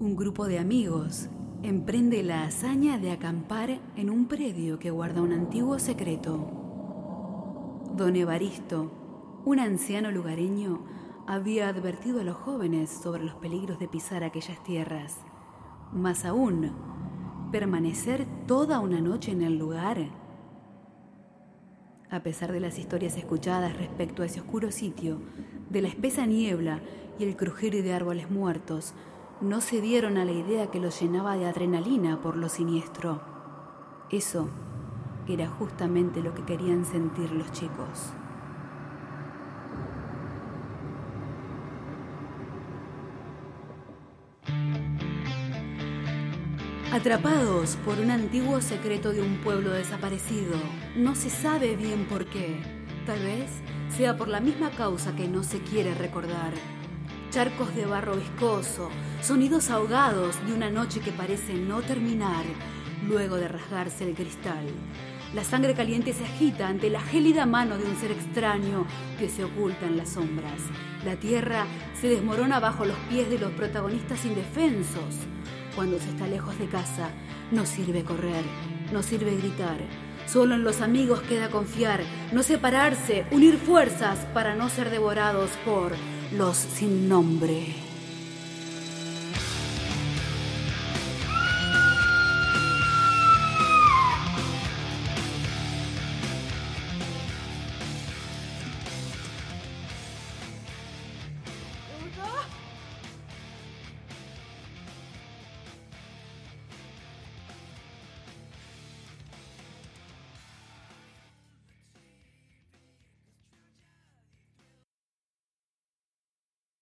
Un grupo de amigos emprende la hazaña de acampar en un predio que guarda un antiguo secreto. Don Evaristo, un anciano lugareño, había advertido a los jóvenes sobre los peligros de pisar aquellas tierras. Más aún, permanecer toda una noche en el lugar. A pesar de las historias escuchadas respecto a ese oscuro sitio, de la espesa niebla y el crujir de árboles muertos, no se dieron a la idea que los llenaba de adrenalina por lo siniestro. Eso era justamente lo que querían sentir los chicos. Atrapados por un antiguo secreto de un pueblo desaparecido, no se sabe bien por qué. Tal vez sea por la misma causa que no se quiere recordar charcos de barro viscoso, sonidos ahogados de una noche que parece no terminar luego de rasgarse el cristal. La sangre caliente se agita ante la gélida mano de un ser extraño que se oculta en las sombras. La tierra se desmorona bajo los pies de los protagonistas indefensos. Cuando se está lejos de casa, no sirve correr, no sirve gritar. Solo en los amigos queda confiar, no separarse, unir fuerzas para no ser devorados por los sin nombre.